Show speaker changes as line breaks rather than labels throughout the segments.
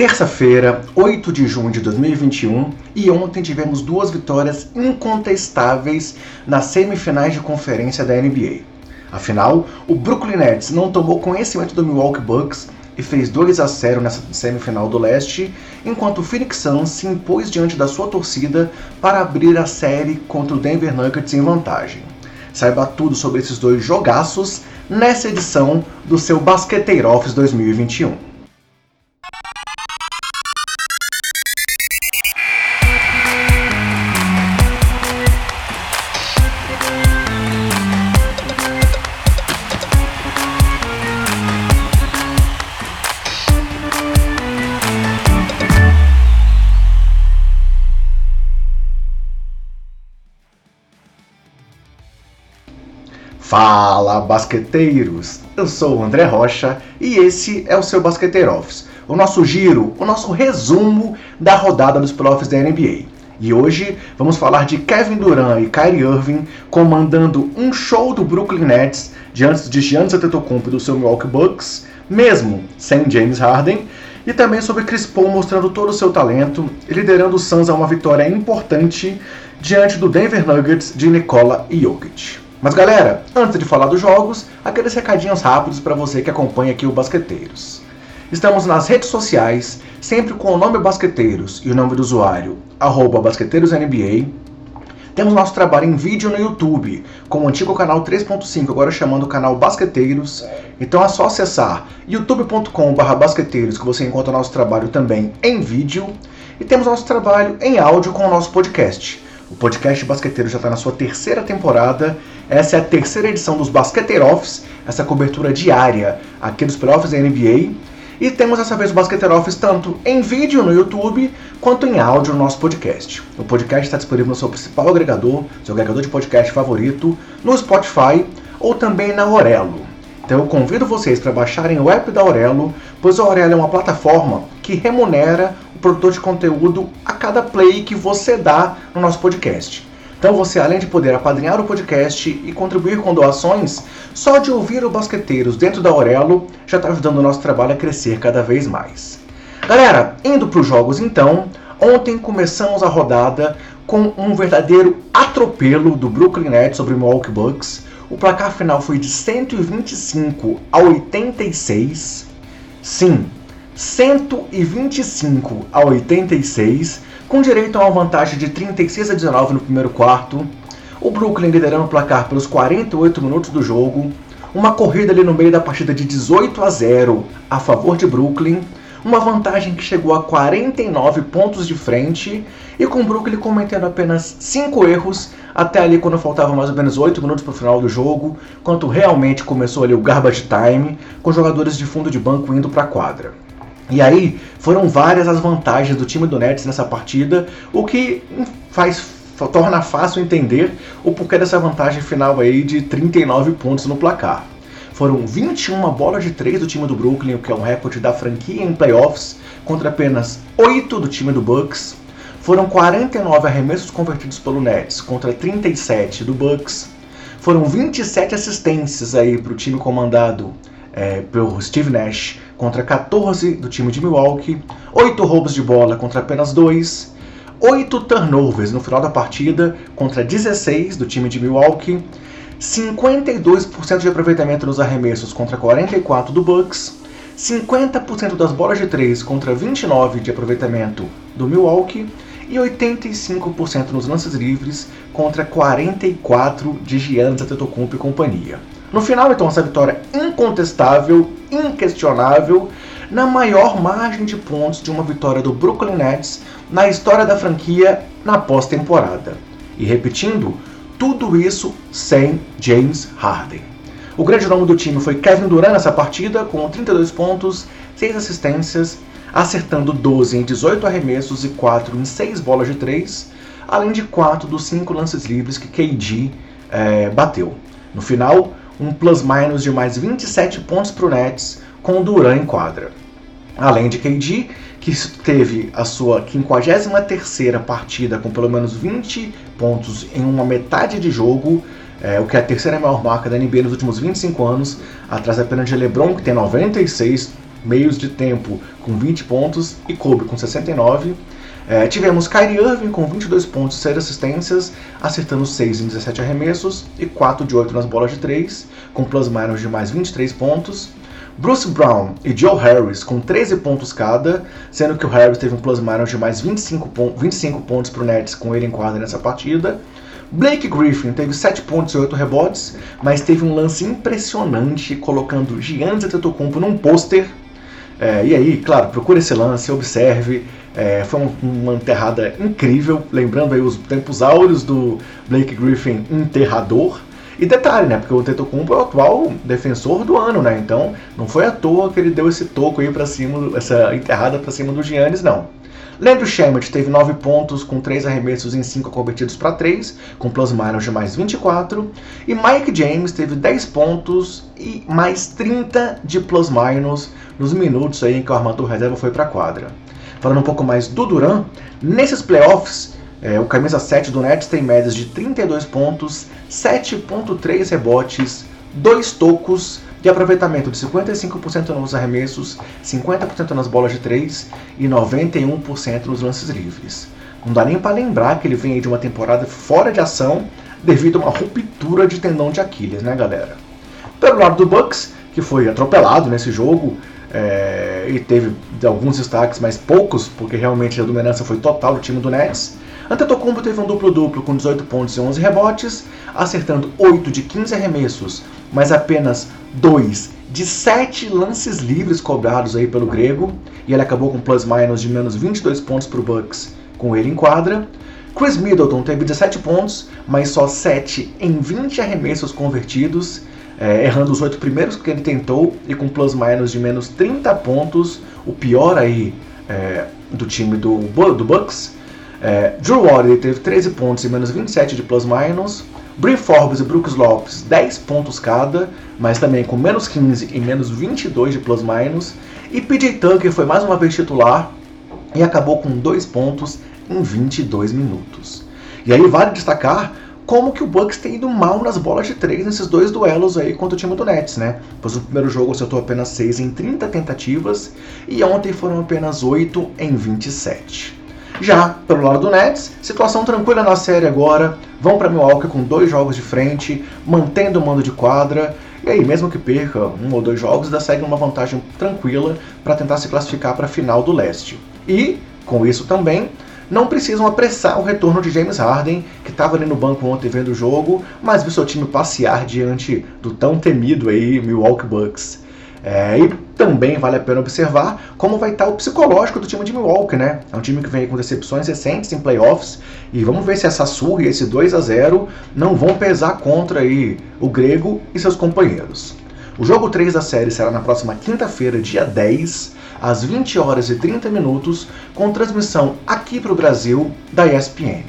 Terça-feira, 8 de junho de 2021, e ontem tivemos duas vitórias incontestáveis nas semifinais de conferência da NBA. Afinal, o Brooklyn Nets não tomou conhecimento do Milwaukee Bucks e fez 2 a 0 nessa semifinal do leste, enquanto o Phoenix Suns se impôs diante da sua torcida para abrir a série contra o Denver Nuggets em vantagem. Saiba tudo sobre esses dois jogaços nessa edição do seu Basqueteiro Office 2021. Fala, basqueteiros! Eu sou o André Rocha e esse é o seu Basqueteiro Office, o nosso giro, o nosso resumo da rodada dos playoffs da NBA. E hoje vamos falar de Kevin Durant e Kyrie Irving comandando um show do Brooklyn Nets diante de Giannis Antetokounmpo e do seu Milwaukee Bucks, mesmo sem James Harden, e também sobre Chris Paul mostrando todo o seu talento e liderando o Suns a uma vitória importante diante do Denver Nuggets de Nikola Jokic. Mas galera, antes de falar dos jogos, aqueles recadinhos rápidos para você que acompanha aqui o Basqueteiros. Estamos nas redes sociais, sempre com o nome Basqueteiros e o nome do usuário, BasqueteirosNBA. Temos nosso trabalho em vídeo no YouTube, com o antigo canal 3.5, agora chamando o canal Basqueteiros. Então é só acessar youtube.com.br basqueteiros que você encontra nosso trabalho também em vídeo. E temos nosso trabalho em áudio com o nosso podcast o podcast Basqueteiro já está na sua terceira temporada. Essa é a terceira edição dos Basqueteiro Office, essa cobertura diária aqui dos playoffs da NBA. E temos dessa vez o Basqueteiro Office tanto em vídeo no YouTube quanto em áudio no nosso podcast. O podcast está disponível no seu principal agregador, seu agregador de podcast favorito, no Spotify ou também na Orelo. Então eu convido vocês para baixarem o app da Aurelo, pois a Aurelo é uma plataforma que remunera o produtor de conteúdo a cada play que você dá no nosso podcast. Então você, além de poder apadrinhar o podcast e contribuir com doações, só de ouvir o Basqueteiros dentro da Aurelo já está ajudando o nosso trabalho a crescer cada vez mais. Galera, indo para os jogos então, ontem começamos a rodada com um verdadeiro atropelo do Brooklyn Nets sobre o Milwaukee Bucks, o placar final foi de 125 a 86. Sim, 125 a 86, com direito a uma vantagem de 36 a 19 no primeiro quarto. O Brooklyn liderando o placar pelos 48 minutos do jogo. Uma corrida ali no meio da partida de 18 a 0 a favor de Brooklyn uma vantagem que chegou a 49 pontos de frente e com o Brooklyn cometendo apenas 5 erros até ali quando faltavam mais ou menos 8 minutos para o final do jogo, quando realmente começou ali o garbage time, com jogadores de fundo de banco indo para a quadra. E aí foram várias as vantagens do time do Nets nessa partida, o que faz torna fácil entender o porquê dessa vantagem final aí de 39 pontos no placar. Foram 21 bolas de 3 do time do Brooklyn, o que é um recorde da franquia em playoffs, contra apenas 8 do time do Bucks. Foram 49 arremessos convertidos pelo Nets contra 37 do Bucks. Foram 27 assistências aí para o time comandado é, pelo Steve Nash contra 14 do time de Milwaukee. 8 roubos de bola contra apenas 2. 8 turnovers no final da partida contra 16 do time de Milwaukee 52% de aproveitamento nos arremessos contra 44 do Bucks, 50% das bolas de 3 contra 29 de aproveitamento do Milwaukee e 85% nos lances livres contra 44 de Giannis Antetokounmpo e companhia. No final, então, essa vitória incontestável, inquestionável, na maior margem de pontos de uma vitória do Brooklyn Nets na história da franquia na pós-temporada. E repetindo, tudo isso sem James Harden. O grande nome do time foi Kevin Durant nessa partida, com 32 pontos, 6 assistências, acertando 12 em 18 arremessos e 4 em 6 bolas de 3, além de 4 dos 5 lances livres que KD é, bateu. No final, um plus-minus de mais 27 pontos para o Nets, com Durant em quadra. Além de KD, que teve a sua 53ª partida com pelo menos 20 pontos em uma metade de jogo, é, o que é a terceira maior marca da NBA nos últimos 25 anos, atrás apenas de LeBron, que tem 96, meios de tempo com 20 pontos e Kobe com 69. É, tivemos Kyrie Irving com 22 pontos e 6 assistências, acertando 6 em 17 arremessos e 4 de 8 nas bolas de 3, com plus-minus de mais 23 pontos. Bruce Brown e Joe Harris com 13 pontos cada, sendo que o Harris teve um plus-minus de mais 25, pon 25 pontos para o Nets com ele em quadra nessa partida. Blake Griffin teve 7 pontos e 8 rebotes, mas teve um lance impressionante colocando Giannis Antetokounmpo num pôster. É, e aí, claro, procure esse lance, observe. É, foi uma enterrada incrível, lembrando aí os tempos áureos do Blake Griffin enterrador. E detalhe, né? Porque o Tetocumpo é o atual defensor do ano, né? Então não foi à toa que ele deu esse toco aí para cima, essa enterrada para cima do Giannis, não. Leandro Shemet teve 9 pontos com 3 arremessos em 5 convertidos para 3, com plus minus de mais 24. E Mike James teve 10 pontos e mais 30 de plus minus nos minutos aí em que o armador reserva foi para a quadra. Falando um pouco mais do Duran, nesses playoffs, é, o camisa 7 do Nets tem médias de 32 pontos, 7.3 rebotes, 2 tocos, de aproveitamento de 55% nos arremessos, 50% nas bolas de 3 e 91% nos lances livres. Não dá nem para lembrar que ele vem de uma temporada fora de ação devido a uma ruptura de tendão de Aquiles, né, galera? Pelo lado do Bucks, que foi atropelado nesse jogo é, e teve alguns destaques, mas poucos, porque realmente a dominância foi total do time do Nets. Antetokounmpo teve um duplo-duplo com 18 pontos e 11 rebotes, acertando 8 de 15 arremessos, mas apenas 2 de 7 lances livres cobrados aí pelo grego, e ele acabou com plus-minus de menos 22 pontos para o Bucks com ele em quadra. Chris Middleton teve 17 pontos, mas só 7 em 20 arremessos convertidos, é, errando os 8 primeiros que ele tentou e com plus-minus de menos 30 pontos, o pior aí é, do time do, do Bucks. É, Drew Holiday teve 13 pontos e menos 27 de plus-minus. Brie Forbes e Brooks Lopes 10 pontos cada, mas também com menos 15 e menos 22 de plus-minus. E PJ Tucker foi mais uma vez titular e acabou com 2 pontos em 22 minutos. E aí vale destacar como que o Bucks tem ido mal nas bolas de 3 nesses dois duelos aí contra o time do Nets, né? Pois no primeiro jogo acertou apenas 6 em 30 tentativas e ontem foram apenas 8 em 27. Já pelo lado do Nets, situação tranquila na série agora. Vão para Milwaukee com dois jogos de frente, mantendo o mando de quadra. E aí, mesmo que perca um ou dois jogos, ainda segue uma vantagem tranquila para tentar se classificar para a final do leste. E, com isso também, não precisam apressar o retorno de James Harden, que estava ali no banco ontem vendo o jogo, mas viu seu time passear diante do tão temido aí Milwaukee Bucks. É, e também vale a pena observar como vai estar o psicológico do time de Milwaukee, né? É um time que vem com decepções recentes em playoffs e vamos ver se essa surra e esse 2 a 0 não vão pesar contra aí o grego e seus companheiros. O jogo 3 da série será na próxima quinta-feira, dia 10, às 20 horas e 30 minutos, com transmissão aqui para o Brasil da ESPN.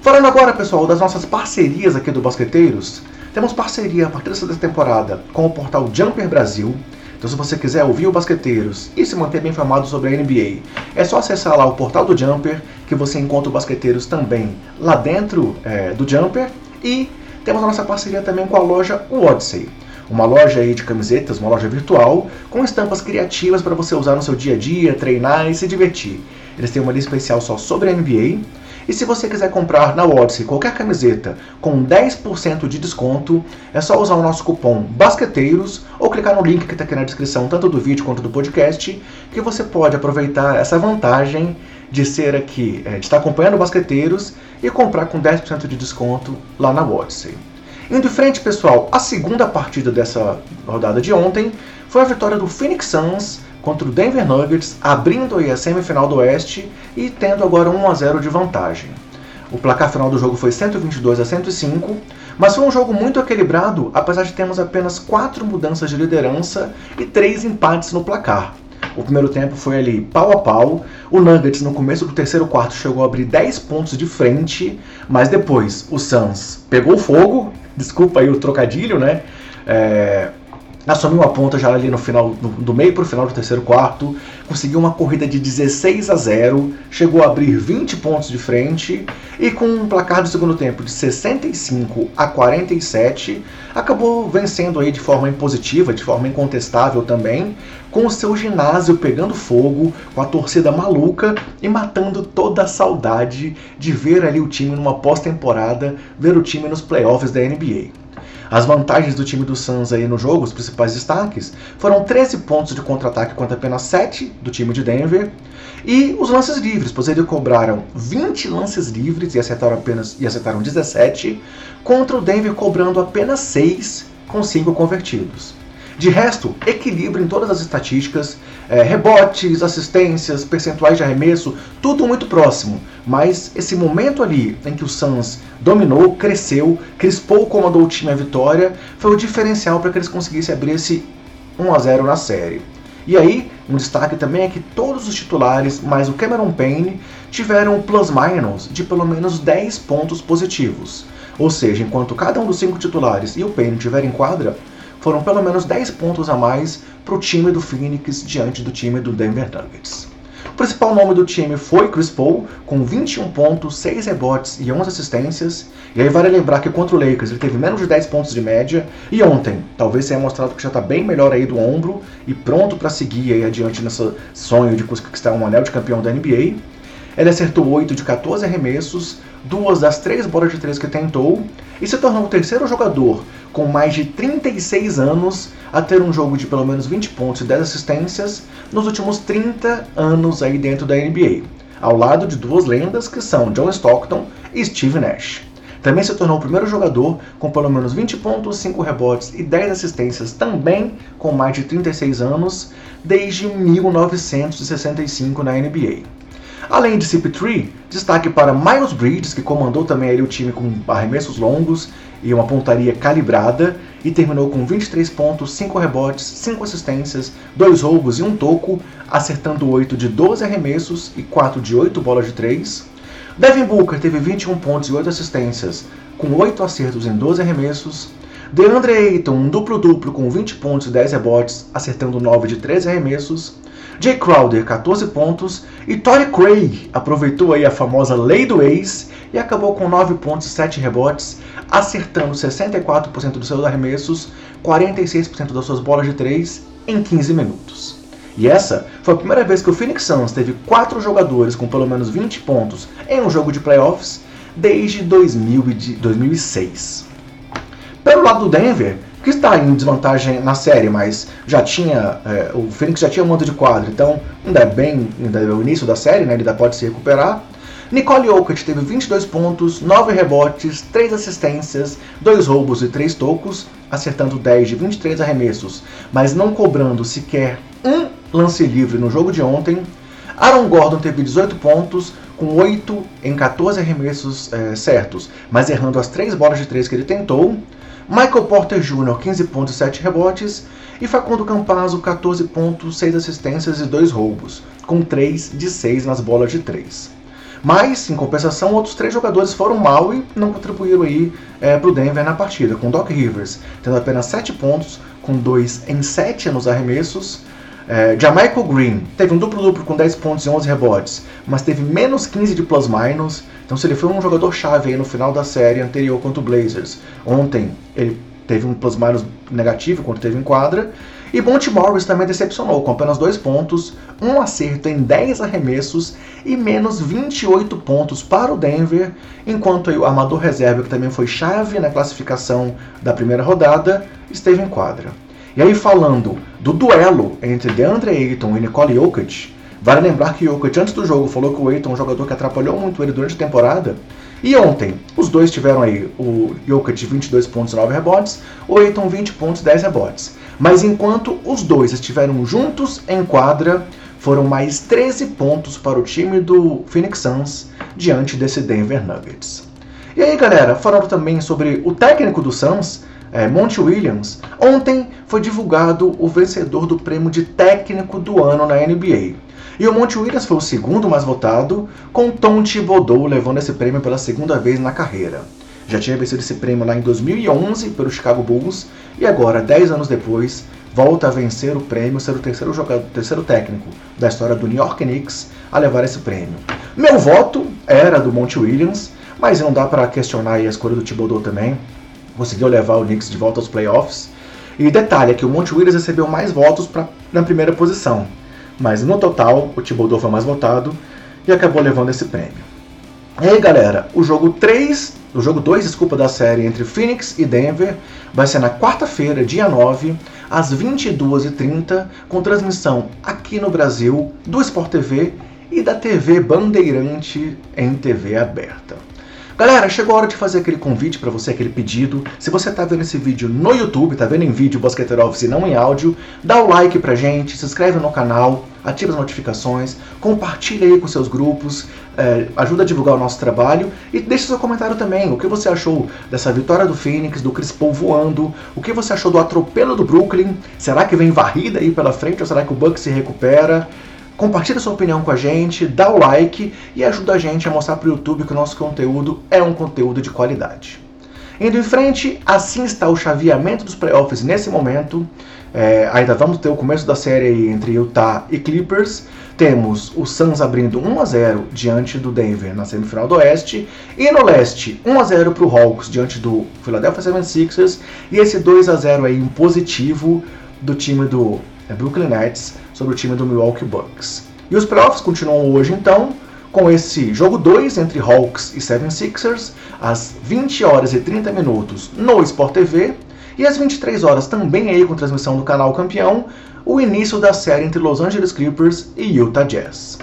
Falando agora, pessoal, das nossas parcerias aqui do Basqueteiros, temos parceria a partir dessa temporada com o portal Jumper Brasil. Então, se você quiser ouvir o Basqueteiros e se manter bem informado sobre a NBA, é só acessar lá o portal do Jumper, que você encontra o Basqueteiros também lá dentro é, do Jumper. E temos a nossa parceria também com a loja Odyssey. Uma loja aí de camisetas, uma loja virtual, com estampas criativas para você usar no seu dia a dia, treinar e se divertir. Eles têm uma lista especial só sobre a NBA e se você quiser comprar na Odyssey qualquer camiseta com 10% de desconto, é só usar o nosso cupom BASQUETEIROS ou clicar no link que está aqui na descrição, tanto do vídeo quanto do podcast, que você pode aproveitar essa vantagem de ser aqui, é, de estar acompanhando Basqueteiros e comprar com 10% de desconto lá na Odyssey. Indo em frente, pessoal, a segunda partida dessa rodada de ontem foi a vitória do Phoenix Suns contra o Denver Nuggets, abrindo a semifinal do Oeste e tendo agora 1 a 0 de vantagem. O placar final do jogo foi 122 a 105, mas foi um jogo muito equilibrado, apesar de termos apenas quatro mudanças de liderança e três empates no placar. O primeiro tempo foi ali pau a pau. O Nuggets no começo do terceiro quarto chegou a abrir 10 pontos de frente, mas depois o Suns pegou fogo, desculpa aí o trocadilho, né? É, assumiu a ponta já ali no final, do, meio para o final do terceiro quarto, conseguiu uma corrida de 16 a 0, chegou a abrir 20 pontos de frente e com um placar do segundo tempo de 65 a 47, acabou vencendo aí de forma impositiva, de forma incontestável também, com o seu ginásio pegando fogo, com a torcida maluca e matando toda a saudade de ver ali o time numa pós-temporada, ver o time nos playoffs da NBA. As vantagens do time do Suns aí no jogo, os principais destaques, foram 13 pontos de contra-ataque contra apenas 7 do time de Denver. E os lances livres, pois eles cobraram 20 lances livres e acertaram apenas e acertaram 17, contra o Denver cobrando apenas 6 com 5 convertidos. De resto, equilíbrio em todas as estatísticas, é, rebotes, assistências, percentuais de arremesso, tudo muito próximo. Mas esse momento ali em que o Suns dominou, cresceu, crispou, comandou o time à vitória, foi o diferencial para que eles conseguissem abrir esse 1 a 0 na série. E aí, um destaque também é que todos os titulares, mais o Cameron Payne, tiveram plus-minus de pelo menos 10 pontos positivos. Ou seja, enquanto cada um dos cinco titulares e o Payne tiver em quadra, foram pelo menos 10 pontos a mais para o time do Phoenix diante do time do Denver Nuggets. O principal nome do time foi Chris Paul, com 21 pontos, 6 rebotes e 11 assistências. E aí vale lembrar que contra o Lakers ele teve menos de 10 pontos de média. E ontem, talvez tenha mostrado que já está bem melhor aí do ombro e pronto para seguir aí adiante nesse sonho de conquistar um anel de campeão da NBA. Ele acertou 8 de 14 arremessos, duas das três bolas de três que tentou, e se tornou o terceiro jogador com mais de 36 anos a ter um jogo de pelo menos 20 pontos e 10 assistências nos últimos 30 anos aí dentro da NBA, ao lado de duas lendas que são John Stockton e Steve Nash. Também se tornou o primeiro jogador com pelo menos 20 pontos, 5 rebotes e 10 assistências, também com mais de 36 anos, desde 1965 na NBA. Além de CP3, destaque para Miles Bridges, que comandou também ali o time com arremessos longos e uma pontaria calibrada, e terminou com 23 pontos, 5 rebotes, 5 assistências, 2 roubos e 1 toco, acertando 8 de 12 arremessos e 4 de 8 bolas de 3. Devin Booker teve 21 pontos e 8 assistências, com 8 acertos em 12 arremessos. DeAndre Ayton, um duplo-duplo com 20 pontos e 10 rebotes, acertando 9 de 13 arremessos. Jay Crowder, 14 pontos. E Torrey Craig aproveitou aí a famosa lei do ex e acabou com 9 pontos e 7 rebotes, acertando 64% dos seus arremessos, 46% das suas bolas de 3 em 15 minutos. E essa foi a primeira vez que o Phoenix Suns teve quatro jogadores com pelo menos 20 pontos em um jogo de playoffs desde 2006. Lado do Denver, que está em desvantagem na série, mas já tinha. É, o Phoenix já tinha um monte de quadro, então ainda é bem. Ainda é o início da série, né? Ele ainda pode se recuperar. Nicole Jokic teve 22 pontos, 9 rebotes, 3 assistências, 2 roubos e 3 tocos, acertando 10 de 23 arremessos, mas não cobrando sequer um lance livre no jogo de ontem. Aaron Gordon teve 18 pontos, com 8 em 14 arremessos é, certos, mas errando as 3 bolas de 3 que ele tentou. Michael Porter Jr., 15 pontos e 7 rebotes. E Facundo Campazzo, 14 pontos, 6 assistências e 2 roubos, com 3 de 6 nas bolas de 3. Mas, em compensação, outros três jogadores foram mal e não contribuíram aí é, para o Denver na partida, com Doc Rivers tendo apenas 7 pontos, com 2 em 7 nos arremessos, é, Jamaica Green teve um duplo-duplo com 10 pontos e 11 rebotes, mas teve menos 15 de plus-minus. Então, se ele foi um jogador-chave no final da série anterior contra o Blazers, ontem ele teve um plus-minus negativo quando teve em quadra. E Monty Morris também decepcionou, com apenas 2 pontos, um acerto em 10 arremessos e menos 28 pontos para o Denver, enquanto o armador reserva, que também foi chave na classificação da primeira rodada, esteve em quadra. E aí falando do duelo entre DeAndre Ayton e Nicole Jokic, vale lembrar que Jokic antes do jogo falou que o Ayton é um jogador que atrapalhou muito ele durante a temporada. E ontem, os dois tiveram aí o Jokic 22 pontos e 9 rebotes, o Ayton 20 pontos e 10 rebotes. Mas enquanto os dois estiveram juntos em quadra, foram mais 13 pontos para o time do Phoenix Suns diante desse Denver Nuggets. E aí, galera, falando também sobre o técnico do Suns, é, Monty Williams, ontem foi divulgado o vencedor do prêmio de técnico do ano na NBA. E o Monty Williams foi o segundo mais votado, com Tom Thibodeau levando esse prêmio pela segunda vez na carreira. Já tinha vencido esse prêmio lá em 2011 pelo Chicago Bulls e agora, 10 anos depois, volta a vencer o prêmio, ser o terceiro jogador, terceiro técnico da história do New York Knicks a levar esse prêmio. Meu voto era do Monte Williams, mas não dá para questionar a escolha do Thibodeau também. Conseguiu levar o Knicks de volta aos playoffs. E detalhe é que o Monte Williams recebeu mais votos pra, na primeira posição. Mas no total, o Thibodeau foi mais votado e acabou levando esse prêmio. E aí, galera, o jogo 3, o jogo 2, desculpa, da série entre Phoenix e Denver vai ser na quarta-feira, dia 9, às 22h30, com transmissão aqui no Brasil do Sport TV e da TV Bandeirante em TV aberta. Galera, chegou a hora de fazer aquele convite para você, aquele pedido. Se você está vendo esse vídeo no YouTube, está vendo em vídeo Basqueteiro Office e não em áudio, dá o like pra gente, se inscreve no canal, ativa as notificações, compartilha aí com seus grupos, é, ajuda a divulgar o nosso trabalho e deixa seu comentário também. O que você achou dessa vitória do Phoenix, do Chris Paul voando? O que você achou do atropelo do Brooklyn? Será que vem varrida aí pela frente ou será que o Bucks se recupera? Compartilha sua opinião com a gente, dá o like e ajuda a gente a mostrar para o YouTube que o nosso conteúdo é um conteúdo de qualidade. Indo em frente, assim está o chaveamento dos playoffs nesse momento. É, ainda vamos ter o começo da série entre Utah e Clippers. Temos o Suns abrindo 1 a 0 diante do Denver na semifinal do Oeste. E no Leste, 1 a 0 para o Hawks diante do Philadelphia 76ers. E esse 2 a 0 aí, positivo do time do é Brooklyn Nets sobre o time do Milwaukee Bucks. E os playoffs continuam hoje então, com esse jogo 2 entre Hawks e 76ers, às 20 horas e 30 minutos no Sport TV, e às 23 horas também aí com transmissão do canal Campeão, o início da série entre Los Angeles Clippers e Utah Jazz.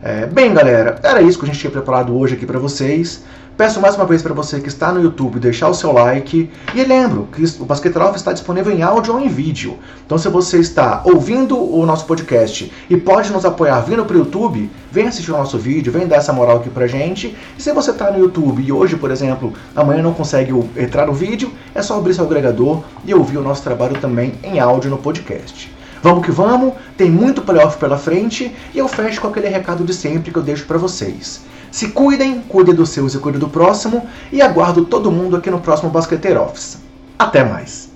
É, bem, galera, era isso que a gente tinha preparado hoje aqui para vocês. Peço mais uma vez para você que está no YouTube deixar o seu like. E lembro que o Basquete Off está disponível em áudio ou em vídeo. Então, se você está ouvindo o nosso podcast e pode nos apoiar vindo para o YouTube, vem assistir o nosso vídeo, vem dar essa moral aqui pra gente. E se você está no YouTube e hoje, por exemplo, amanhã não consegue entrar no vídeo, é só abrir seu agregador e ouvir o nosso trabalho também em áudio no podcast. Vamos que vamos, tem muito playoff pela frente e eu fecho com aquele recado de sempre que eu deixo para vocês. Se cuidem, cuidem dos seus e cuidem do próximo e aguardo todo mundo aqui no próximo Basqueteiro Office. Até mais!